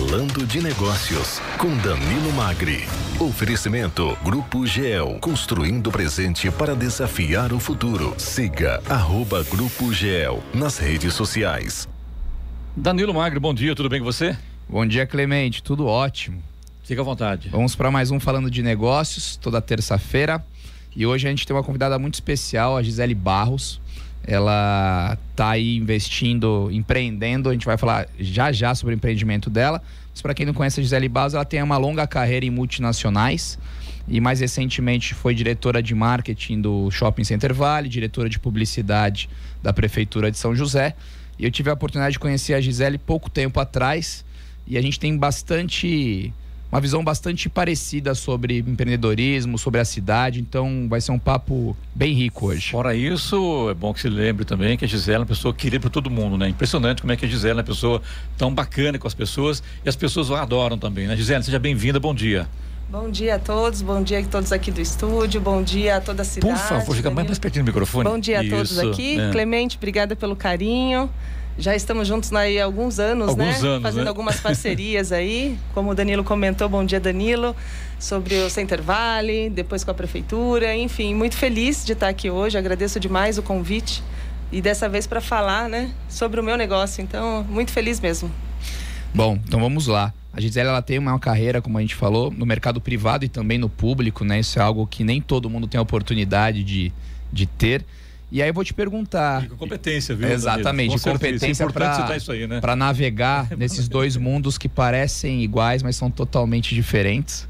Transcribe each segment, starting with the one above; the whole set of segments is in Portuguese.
Falando de Negócios, com Danilo Magri. Oferecimento Grupo GEL, construindo o presente para desafiar o futuro. Siga arroba Grupo GEL nas redes sociais. Danilo Magri, bom dia, tudo bem com você? Bom dia, Clemente, tudo ótimo. Fica à vontade. Vamos para mais um Falando de Negócios, toda terça-feira. E hoje a gente tem uma convidada muito especial, a Gisele Barros. Ela está aí investindo, empreendendo. A gente vai falar já já sobre o empreendimento dela. Mas para quem não conhece a Gisele Barros, ela tem uma longa carreira em multinacionais. E mais recentemente foi diretora de marketing do Shopping Center Vale, diretora de publicidade da Prefeitura de São José. E eu tive a oportunidade de conhecer a Gisele pouco tempo atrás. E a gente tem bastante uma visão bastante parecida sobre empreendedorismo, sobre a cidade. Então vai ser um papo bem rico hoje. Fora isso, é bom que se lembre também que a Gisela é uma pessoa querida por todo mundo, né? Impressionante como é que a Gisela é uma pessoa tão bacana com as pessoas e as pessoas a adoram também, né? Gisela, seja bem-vinda, bom dia. Bom dia a todos, bom dia a todos aqui do estúdio, bom dia a toda a cidade. Por favor, fica mais pertinho do microfone. Bom dia a Isso, todos aqui. É. Clemente, obrigada pelo carinho. Já estamos juntos aí há alguns anos, alguns né? Anos, Fazendo né? algumas parcerias aí. Como o Danilo comentou, bom dia, Danilo, sobre o Center Valley, depois com a prefeitura. Enfim, muito feliz de estar aqui hoje. Agradeço demais o convite. E dessa vez para falar, né, sobre o meu negócio. Então, muito feliz mesmo. Bom, então vamos lá. A Gisele ela tem uma carreira, como a gente falou, no mercado privado e também no público, né? Isso é algo que nem todo mundo tem a oportunidade de, de ter. E aí eu vou te perguntar. E com competência, viu? Exatamente, competência para né? navegar nesses dois mundos que parecem iguais, mas são totalmente diferentes.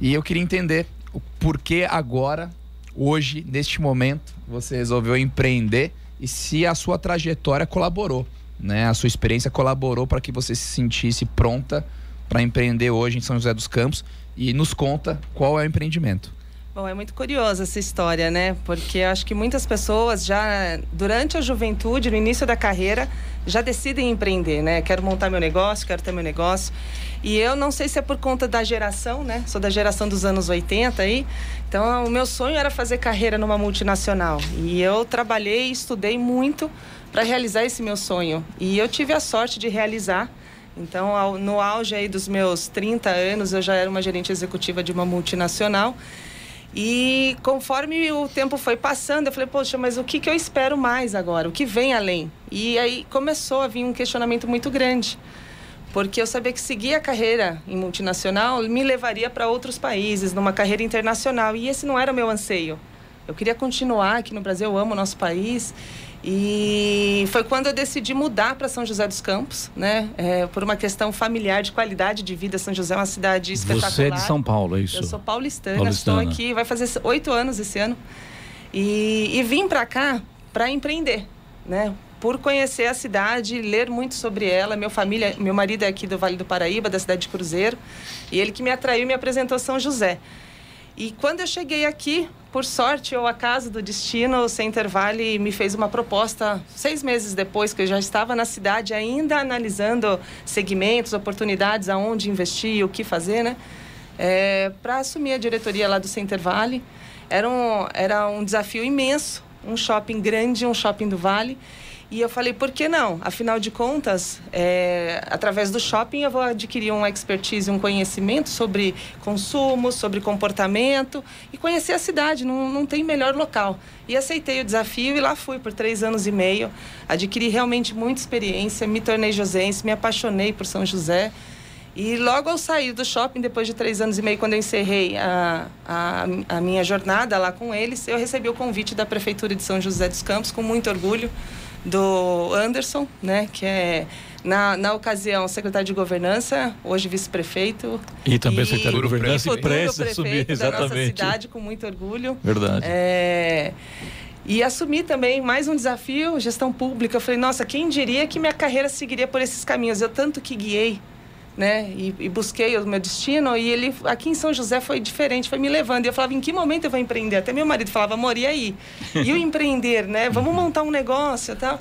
E eu queria entender o porquê agora, hoje, neste momento, você resolveu empreender e se a sua trajetória colaborou, né? A sua experiência colaborou para que você se sentisse pronta para empreender hoje em São José dos Campos e nos conta qual é o empreendimento. Bom, é muito curiosa essa história, né? Porque acho que muitas pessoas já durante a juventude, no início da carreira, já decidem empreender, né? Quero montar meu negócio, quero ter meu negócio. E eu não sei se é por conta da geração, né? Sou da geração dos anos 80 aí. Então, o meu sonho era fazer carreira numa multinacional. E eu trabalhei e estudei muito para realizar esse meu sonho. E eu tive a sorte de realizar. Então, no auge aí dos meus 30 anos, eu já era uma gerente executiva de uma multinacional. E conforme o tempo foi passando, eu falei, poxa, mas o que, que eu espero mais agora? O que vem além? E aí começou a vir um questionamento muito grande. Porque eu sabia que seguir a carreira em multinacional me levaria para outros países, numa carreira internacional. E esse não era o meu anseio. Eu queria continuar aqui no Brasil, eu amo o nosso país. E foi quando eu decidi mudar para São José dos Campos, né? É, por uma questão familiar de qualidade de vida. São José é uma cidade espetacular. Você é de São Paulo, é isso? Eu sou paulistana, paulistana. estou aqui, vai fazer oito anos esse ano. E, e vim para cá para empreender, né? Por conhecer a cidade, ler muito sobre ela. Meu família, meu marido é aqui do Vale do Paraíba, da cidade de Cruzeiro, e ele que me atraiu e me apresentou São José. E quando eu cheguei aqui, por sorte ou acaso do destino, o Center Valley me fez uma proposta seis meses depois que eu já estava na cidade, ainda analisando segmentos, oportunidades, aonde investir, o que fazer, né? É, para assumir a diretoria lá do Center Valley. Era um, era um desafio imenso, um shopping grande, um shopping do Vale. E eu falei, por que não? Afinal de contas, é, através do shopping eu vou adquirir uma expertise, um conhecimento sobre consumo, sobre comportamento e conhecer a cidade, não, não tem melhor local. E aceitei o desafio e lá fui por três anos e meio. Adquiri realmente muita experiência, me tornei josense, me apaixonei por São José. E logo ao sair do shopping, depois de três anos e meio, quando eu encerrei a, a, a, minha jornada lá com eles, eu recebi o convite da Prefeitura de São José dos Campos, com muito orgulho do Anderson, né, que é na, na ocasião secretário de governança, hoje vice-prefeito. E também e secretário de governança e prestes assumir exatamente. Da nossa cidade com muito orgulho. Verdade. É, e assumi também mais um desafio, gestão pública. Eu falei, nossa, quem diria que minha carreira seguiria por esses caminhos? Eu tanto que guiei né? E, e, busquei o meu destino. E ele, aqui em São José, foi diferente, foi me levando. E eu falava, em que momento eu vou empreender? Até meu marido falava, amor, e aí? E o empreender, né? Vamos montar um negócio e tal.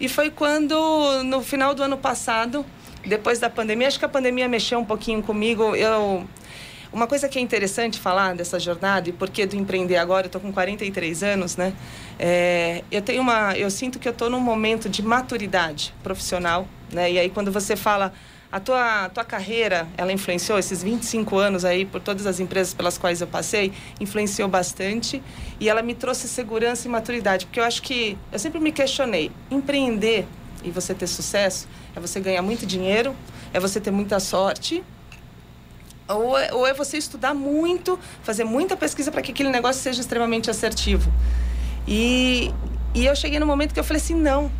E foi quando, no final do ano passado, depois da pandemia, acho que a pandemia mexeu um pouquinho comigo. Eu. Uma coisa que é interessante falar dessa jornada e porque do empreender agora, eu tô com 43 anos, né? É, eu tenho uma, eu sinto que eu tô num momento de maturidade profissional, né? E aí quando você fala A tua, tua carreira, ela influenciou esses 25 anos aí, por todas as empresas pelas quais eu passei, influenciou bastante e ela me trouxe segurança e maturidade, porque eu acho que eu sempre me questionei, empreender e você ter sucesso é você ganhar muito dinheiro, é você ter muita sorte, ou é, ou é você estudar muito, fazer muita pesquisa para que aquele negócio seja extremamente assertivo. E, e eu cheguei no momento que eu falei assim, não,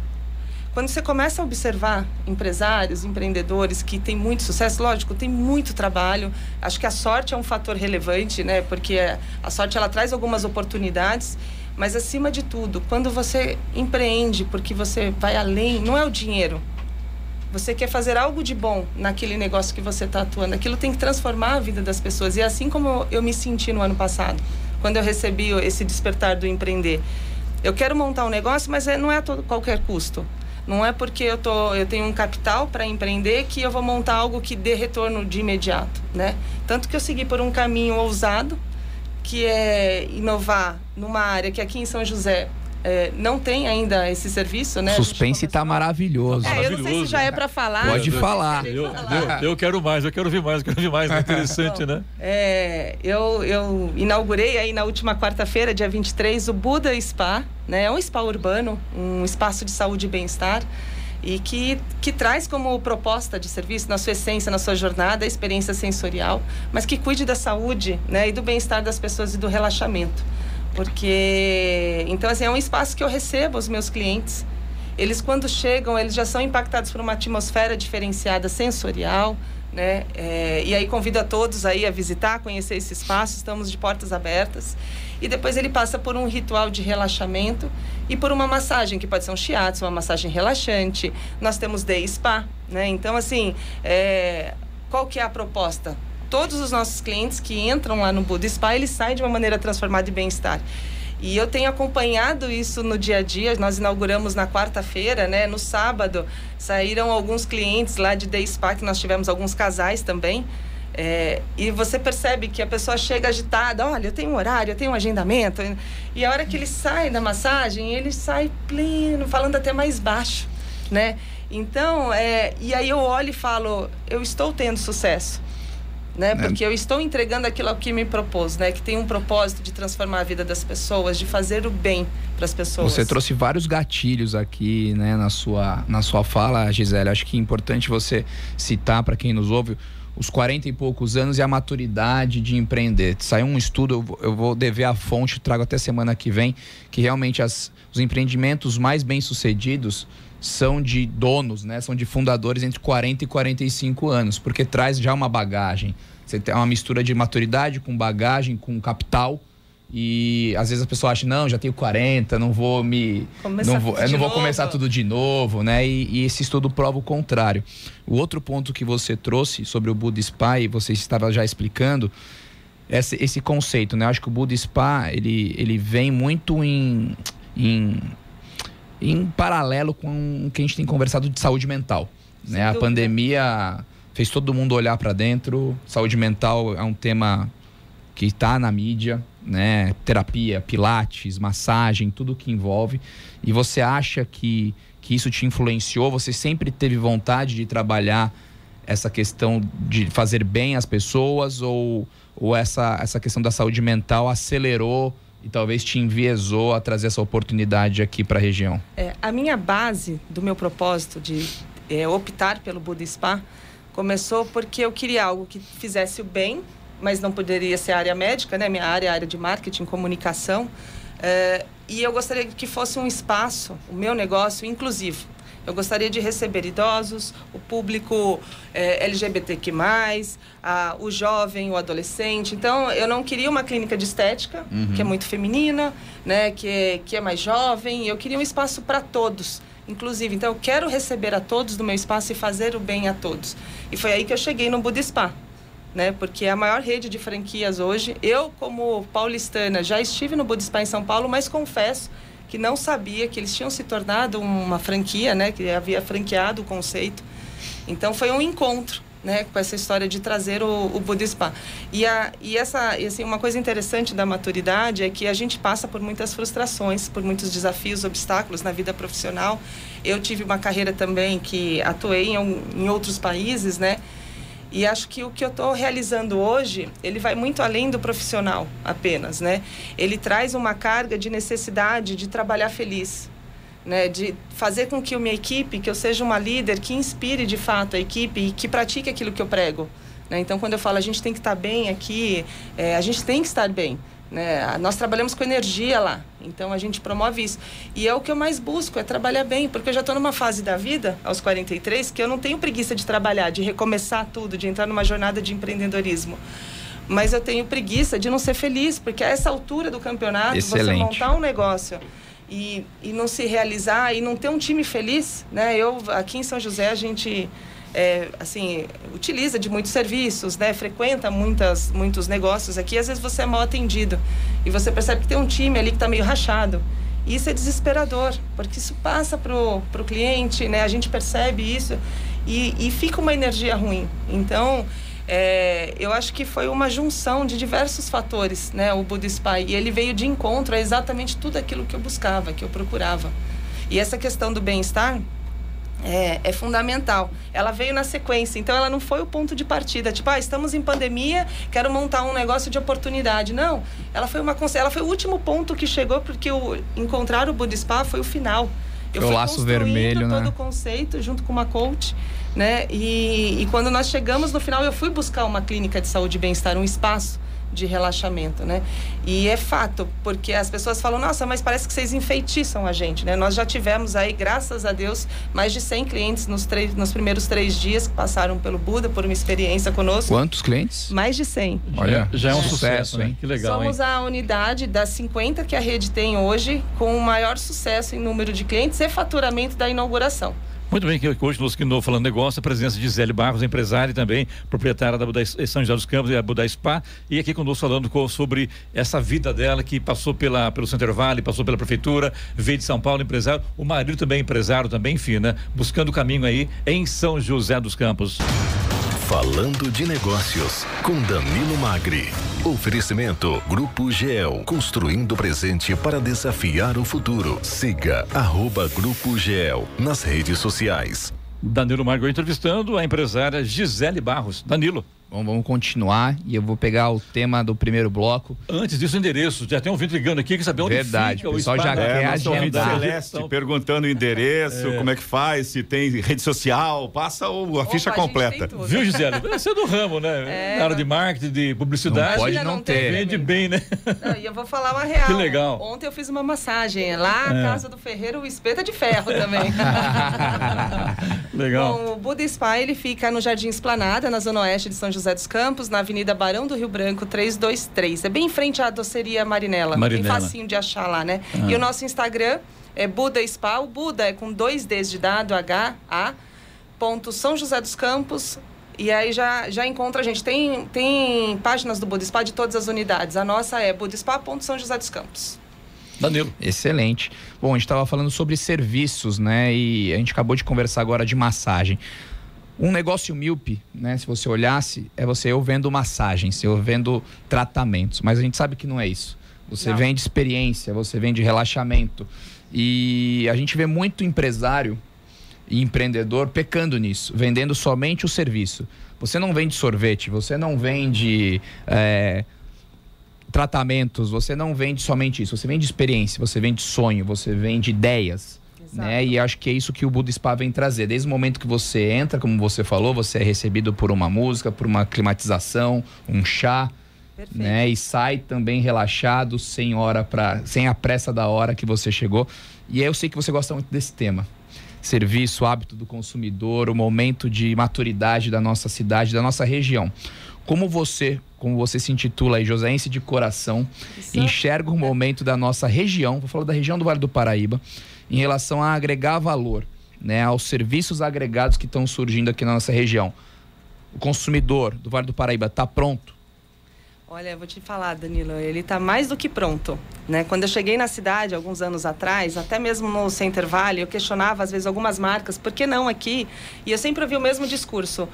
quando você começa a observar empresários, empreendedores que têm muito sucesso, lógico, tem muito trabalho. Acho que a sorte é um fator relevante, né? Porque a sorte ela traz algumas oportunidades, mas acima de tudo, quando você empreende, porque você vai além, não é o dinheiro. Você quer fazer algo de bom naquele negócio que você está atuando. Aquilo tem que transformar a vida das pessoas. E é assim como eu me senti no ano passado, quando eu recebi esse despertar do empreender. Eu quero montar um negócio, mas é, não é a todo, qualquer custo. Não é porque eu, tô, eu tenho um capital para empreender que eu vou montar algo que dê retorno de imediato, né? Tanto que eu segui por um caminho ousado, que é inovar numa área que aqui em São José é, não tem ainda esse serviço, né? O suspense está maravilhoso. É, eu não sei se já é para falar. Pode eu, falar. Eu, eu, eu, quero mais, eu quero ouvir mais, eu quero ouvir mais. É interessante, Bom, né? É, eu, eu inaugurei aí na última quarta-feira, dia 23, o Buda Spa. Né? É um spa urbano, um espaço de saúde e bem-estar e que, que traz como proposta de serviço, na sua essência, na sua jornada, a experiência sensorial, mas que cuide da saúde né, e do bem-estar das pessoas e do relaxamento. Porque, então, assim, é um espaço que eu recebo os meus clientes. Eles, quando chegam, eles já são impactados por uma atmosfera diferenciada sensorial, né? É, e aí convido a todos aí a visitar, conhecer esse espaço. Estamos de portas abertas. E depois ele passa por um ritual de relaxamento e por uma massagem, que pode ser um shiatsu, uma massagem relaxante. Nós temos day spa, né? Então, assim, é, qual que é a proposta? Todos os nossos clientes que entram lá no Buda Spa, eles saem de uma maneira transformada e bem-estar. E eu tenho acompanhado isso no dia a dia. Nós inauguramos na quarta-feira, né? No sábado saíram alguns clientes lá de Day Spa, que nós tivemos alguns casais também. É, e você percebe que a pessoa chega agitada, olha, eu tenho um horário, eu tenho um agendamento. E a hora que ele sai da massagem, ele sai pleno, falando até mais baixo, né? Então, é, e aí eu olho e falo, eu estou tendo sucesso né? né? Porque eu estou entregando aquilo que me propôs, né? Que tem um propósito de transformar a vida das pessoas, de fazer o bem para as pessoas. Você trouxe vários gatilhos aqui, né, na sua, na sua fala, Gisele. Acho que é importante você citar para quem nos ouve os 40 e poucos anos e a maturidade de empreender. Saiu um estudo, eu vou dever a fonte, trago até semana que vem, que realmente as, os empreendimentos mais bem-sucedidos são de donos, né? São de fundadores entre 40 e 45 anos, porque traz já uma bagagem. Você tem uma mistura de maturidade com bagagem, com capital. E às vezes a pessoa acha, não, já tenho 40, não vou me. Começar não vou, não vou começar tudo de novo, né? E, e, esse estudo prova o contrário. O outro ponto que você trouxe sobre o Buda Spa, e você estava já explicando, esse, esse conceito, né? Eu acho que o Buda Spa, ele, ele vem muito em, em em paralelo com o que a gente tem conversado de saúde mental. Né? A pandemia fez todo mundo olhar para dentro. Saúde mental é um tema que está na mídia, né? Terapia, pilates, massagem, tudo que envolve. E você acha que, que isso te influenciou? Você sempre teve vontade de trabalhar essa questão de fazer bem às pessoas ou, ou essa, essa questão da saúde mental acelerou e talvez te enviesou a trazer essa oportunidade aqui para a região? É, a minha base do meu propósito de é, optar pelo Buda Spa começou porque eu queria algo que fizesse o bem, mas não poderia ser área médica, né? Minha área é área de marketing, comunicação. É, e eu gostaria que fosse um espaço, o meu negócio, inclusivo eu gostaria de receber idosos, o público é, LGBTQ+, a, o jovem, o adolescente. Então, eu não queria uma clínica de estética, uhum. que é muito feminina, né, que, é, que é mais jovem. Eu queria um espaço para todos inclusive. Então, eu quero receber a todos do meu espaço e fazer o bem a todos. E foi aí que eu cheguei no Buda Spa, né? Porque é a maior rede de franquias hoje. Eu, como paulistana, já estive no Buda Spa em São Paulo, mas confesso que não sabia que eles tinham se tornado uma franquia, né? Que havia franqueado o conceito. Então foi um encontro, né, com essa história de trazer o, o Budispa. E, a, e essa, e assim, uma coisa interessante da maturidade é que a gente passa por muitas frustrações, por muitos desafios, obstáculos na vida profissional. Eu tive uma carreira também que atuei em, em outros países, né? E acho que o que eu estou realizando hoje, ele vai muito além do profissional apenas, né? Ele traz uma carga de necessidade de trabalhar feliz, né? De fazer com que a minha equipe, que eu seja uma líder que inspire de fato a equipe e que pratique aquilo que eu prego. Né? Então, quando eu falo a gente tem que estar bem aqui, é, a gente tem que estar bem. Né? Nós trabalhamos com energia lá, então a gente promove isso. E é o que eu mais busco, é trabalhar bem, porque eu já estou numa fase da vida, aos 43, que eu não tenho preguiça de trabalhar, de recomeçar tudo, de entrar numa jornada de empreendedorismo. Mas eu tenho preguiça de não ser feliz, porque a essa altura do campeonato, Excelente. você montar um negócio e, e não se realizar e não ter um time feliz, né? Eu, aqui em São José, a gente é, assim, utiliza de muitos serviços, né? Frequenta muitas, muitos negócios aqui. Às vezes você é mal atendido e você percebe que tem um time ali que está meio rachado. Isso é desesperador, porque isso passa para o cliente, né? A gente percebe isso e, e fica uma energia ruim. Então, é, eu acho que foi uma junção de diversos fatores, né? O Budispa e ele veio de encontro a exatamente tudo aquilo que eu buscava, que eu procurava. E essa questão do bem-estar, é, é, fundamental. Ela veio na sequência, então ela não foi o ponto de partida, tipo, ah, estamos em pandemia, quero montar um negócio de oportunidade. Não, ela foi uma ela foi o último ponto que chegou porque o encontrar o Budispa foi o final. Eu o laço vermelho, todo né? o conceito junto com uma coach, né? E, e quando nós chegamos no final, eu fui buscar uma clínica de saúde e bem-estar, um espaço de relaxamento, né? E é fato, porque as pessoas falam, nossa, mas parece que vocês enfeitiçam a gente, né? Nós já tivemos aí, graças a Deus, mais de 100 clientes nos, três, nos primeiros três dias que passaram pelo Buda por uma experiência conosco. Quantos clientes? Mais de 100. Olha, já é um sucesso, hein? Que legal, Somos hein? a unidade das 50 que a rede tem hoje com o maior sucesso em número de clientes e faturamento da inauguração. Muito bem, que hoje nos no Falando Negócio, a presença de Zélio Barros, empresária também proprietária da Buda, São José dos Campos e a Buda Spa, e aqui conosco falando sobre essa vida dela que passou pela, pelo Center Valley, passou pela prefeitura, veio de São Paulo, empresário, o marido também empresário, também, enfim, né? Buscando o caminho aí em São José dos Campos. Falando de Negócios, com Danilo Magri. Oferecimento Grupo GEL, construindo o presente para desafiar o futuro. Siga arroba Grupo GEL nas redes sociais. Danilo Magri entrevistando a empresária Gisele Barros. Danilo. Bom, vamos continuar e eu vou pegar o tema do primeiro bloco. Antes disso, o endereço. Já tem um vídeo ligando aqui que saber onde Verdade, fica o pessoal já quer é, agendar. Celeste então, perguntando o endereço, é. como é que faz, se tem rede social, passa o, a Opa, ficha completa. A Viu, Gisele? Você é do ramo, né? É, Na área de marketing, de publicidade. Não pode não, não ter. Vende bem, né? Não, e eu vou falar uma real. Que legal. Ontem eu fiz uma massagem. Lá, é. casa do Ferreiro, o espeto é de ferro também. legal. Bom, o Buda Spa, ele fica no Jardim Esplanada, na zona oeste de São José dos Campos, na na Avenida Barão do Rio Branco, 323. É bem em frente à doceria Marinela. Marinela. Bem facinho de achar lá, né? Ah. E o nosso Instagram é Buda Spa. O Buda é com dois Ds de dado, H, A, ponto São José dos Campos. E aí já, já encontra a gente. Tem, tem páginas do Buda Spa de todas as unidades. A nossa é budaspa.são José dos Campos. Danilo. Excelente. Bom, a gente estava falando sobre serviços, né? E a gente acabou de conversar agora de massagem. Um negócio míope, né? Se você olhasse, é você eu vendo massagens, eu vendo tratamentos, mas a gente sabe que não é isso. Você não. vende experiência, você vende relaxamento. E a gente vê muito empresário e empreendedor pecando nisso, vendendo somente o serviço. Você não vende sorvete, você não vende é, tratamentos, você não vende somente isso. Você vende experiência, você vende sonho, você vende ideias. Né? E acho que é isso que o Buda Spa vem trazer. Desde o momento que você entra, como você falou, você é recebido por uma música, por uma climatização, um chá. Perfeito. Né? E sai também relaxado, sem hora para, sem a pressa da hora que você chegou. E eu sei que você gosta muito desse tema. Serviço, hábito do consumidor, o momento de maturidade da nossa cidade, da nossa região. Como você, como você se intitula aí, Joséense de coração, Isso. enxerga o momento da nossa região, vou falar da região do Vale do Paraíba, em relação a agregar valor né, aos serviços agregados que estão surgindo aqui na nossa região. O consumidor do Vale do Paraíba está pronto? Olha, vou te falar, Danilo, ele está mais do que pronto. Né? Quando eu cheguei na cidade, alguns anos atrás, até mesmo no Center Valley, eu questionava às vezes algumas marcas, por que não aqui? E eu sempre ouvi o mesmo discurso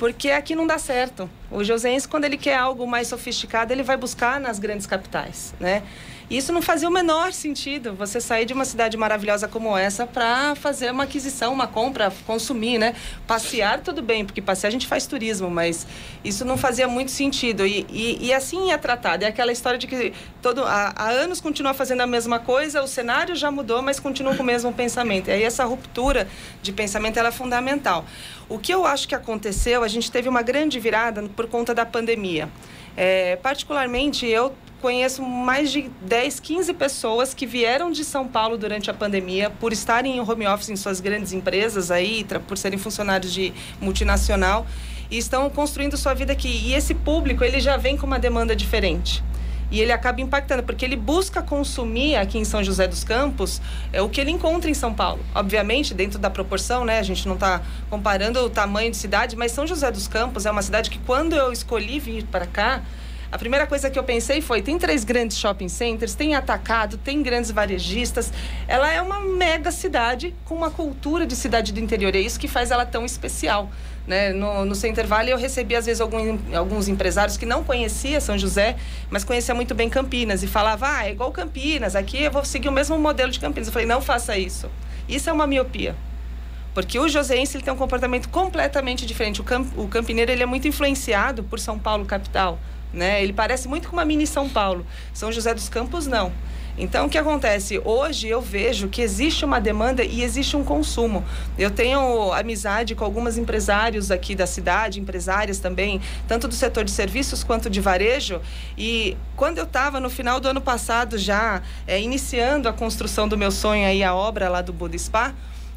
porque aqui não dá certo. O joseense, quando ele quer algo mais sofisticado, ele vai buscar nas grandes capitais, né? Isso não fazia o menor sentido, você sair de uma cidade maravilhosa como essa para fazer uma aquisição, uma compra, consumir, né? Passear, tudo bem, porque passear a gente faz turismo, mas isso não fazia muito sentido. E, e, e assim é tratado. É aquela história de que todo, há, há, anos continua fazendo a mesma coisa, o cenário já mudou, mas continua com o mesmo pensamento. E aí essa ruptura de pensamento ela é fundamental. O que eu acho que aconteceu, a gente teve uma grande virada por conta da pandemia. É, particularmente, eu conheço mais de 10, 15 pessoas que vieram de São Paulo durante a pandemia por estarem em home office em suas grandes empresas aí, por serem funcionários de multinacional e estão construindo sua vida aqui. E esse público, ele já vem com uma demanda diferente e ele acaba impactando, porque ele busca consumir aqui em São José dos Campos é, o que ele encontra em São Paulo. Obviamente, dentro da proporção, né? A gente não está comparando o tamanho de cidade, mas São José dos Campos é uma cidade que, quando eu escolhi vir para cá, a primeira coisa que eu pensei foi: tem três grandes shopping centers, tem atacado, tem grandes varejistas. Ela é uma mega cidade com uma cultura de cidade do interior. É isso que faz ela tão especial. Né? No, no Center Valley eu recebi às vezes algum, alguns empresários que não conhecia São José, mas conhecia muito bem Campinas e falava, ah, é igual Campinas, aqui eu vou seguir o mesmo modelo de Campinas. Eu falei, não faça isso. Isso é uma miopia. Porque o joseense ele tem um comportamento completamente diferente. O, camp, o campineiro ele é muito influenciado por São Paulo capital. Né? Ele parece muito com uma mini São Paulo. São José dos Campos, não. Então, o que acontece? Hoje eu vejo que existe uma demanda e existe um consumo. Eu tenho amizade com alguns empresários aqui da cidade, empresárias também, tanto do setor de serviços quanto de varejo. E quando eu estava no final do ano passado já é, iniciando a construção do meu sonho aí, a obra lá do Buda Spa,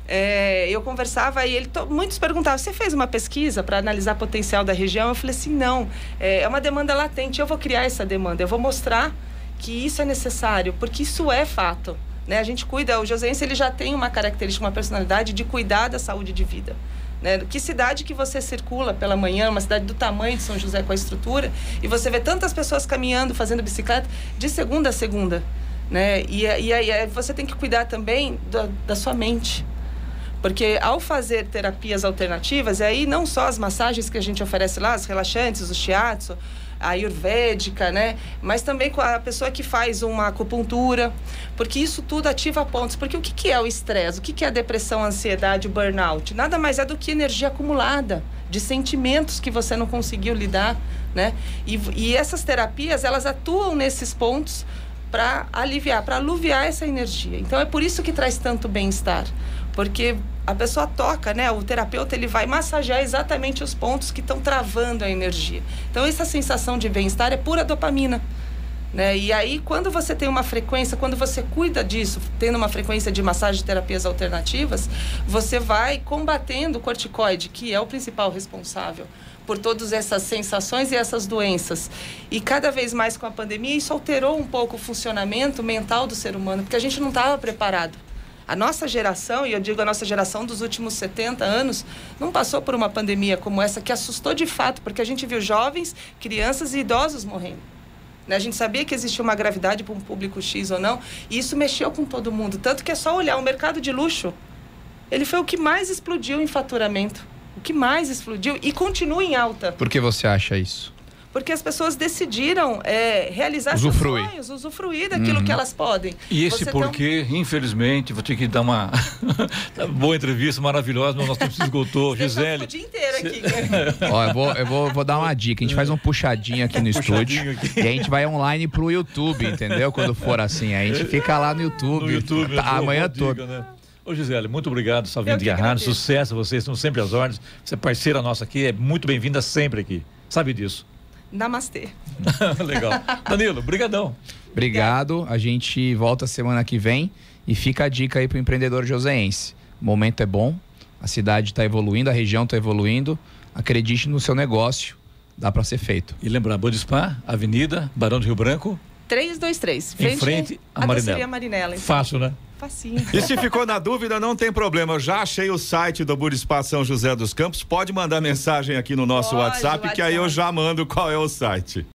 é, eu conversava e ele muitos perguntavam: você fez uma pesquisa para analisar potencial da região? Eu falei assim: não, é, é uma demanda latente. Eu vou criar essa demanda, eu vou mostrar que isso é necessário, porque isso é fato. Né? A gente cuida, o Josense ele já tem uma característica, uma personalidade de cuidar da saúde de vida. Né? Que cidade que você circula pela manhã, uma cidade do tamanho de São José com a estrutura, e você vê tantas pessoas caminhando, fazendo bicicleta, de segunda a segunda. Né? E, e aí você tem que cuidar também da, da sua mente. Porque ao fazer terapias alternativas, e aí não só as massagens que a gente oferece lá, as relaxantes, o shiatsu, a ayurvédica, né? Mas também com a pessoa que faz uma acupuntura, porque isso tudo ativa pontos. Porque o que, é o estresse? O que, que é a depressão, a ansiedade, o burnout? Nada mais é do que energia acumulada de sentimentos que você não conseguiu lidar, né? E, e essas terapias, elas atuam nesses pontos para aliviar, para aluviar essa energia. Então é por isso que traz tanto bem-estar, porque a pessoa toca, né? O terapeuta ele vai massagear exatamente os pontos que estão travando a energia. Então essa sensação de bem-estar é pura dopamina. Né? E aí, quando você tem uma frequência, quando você cuida disso, tendo uma frequência de massagem de terapias alternativas, você vai combatendo o corticoide, que é o principal responsável por todas essas sensações e essas doenças. E cada vez mais com a pandemia, isso alterou um pouco o funcionamento mental do ser humano, porque a gente não estava preparado. A nossa geração, e eu digo a nossa geração dos últimos 70 anos, não passou por uma pandemia como essa que assustou de fato, porque a gente viu jovens, crianças e idosos morrendo. Né? A gente sabia que existia uma gravidade para um público X ou não, e isso mexeu com todo mundo. Tanto que é só olhar o mercado de luxo. Ele foi o que mais explodiu em faturamento. O que mais explodiu e continua em alta. Por que você acha isso? Porque as pessoas decidiram é, realizar usufruir. seus sonhos, usufruir daquilo uhum. que elas podem. E esse Você porquê, um... infelizmente, vou ter que dar uma boa entrevista maravilhosa, mas nosso tempo se esgotou. Gisele. o dia inteiro aqui. Ó, eu, vou, eu vou, vou dar uma dica. A gente faz um puxadinho aqui no estúdio aqui. e a gente vai online pro YouTube, entendeu? Quando for assim. A gente fica lá no YouTube. No YouTube tá, amanhã toda. Né? Ô Gisele, muito obrigado, Salvinho de Rádio. Sucesso, vocês estão sempre às ordens. Você é parceira nossa aqui, é muito bem-vinda sempre aqui. Sabe disso. Namastê. Legal. Danilo, brigadão. Obrigado. A gente volta semana que vem e fica a dica aí pro empreendedor joseense. O momento é bom, a cidade está evoluindo, a região está evoluindo. Acredite no seu negócio, dá para ser feito. E lembrar, Bodispa, Avenida Barão do Rio Branco. 323. Frente em frente à Marinela. Marinela então. Fácil, né? Facinho. E se ficou na dúvida, não tem problema. Eu já achei o site do Burispa São José dos Campos. Pode mandar mensagem aqui no nosso WhatsApp, WhatsApp, que aí eu já mando qual é o site.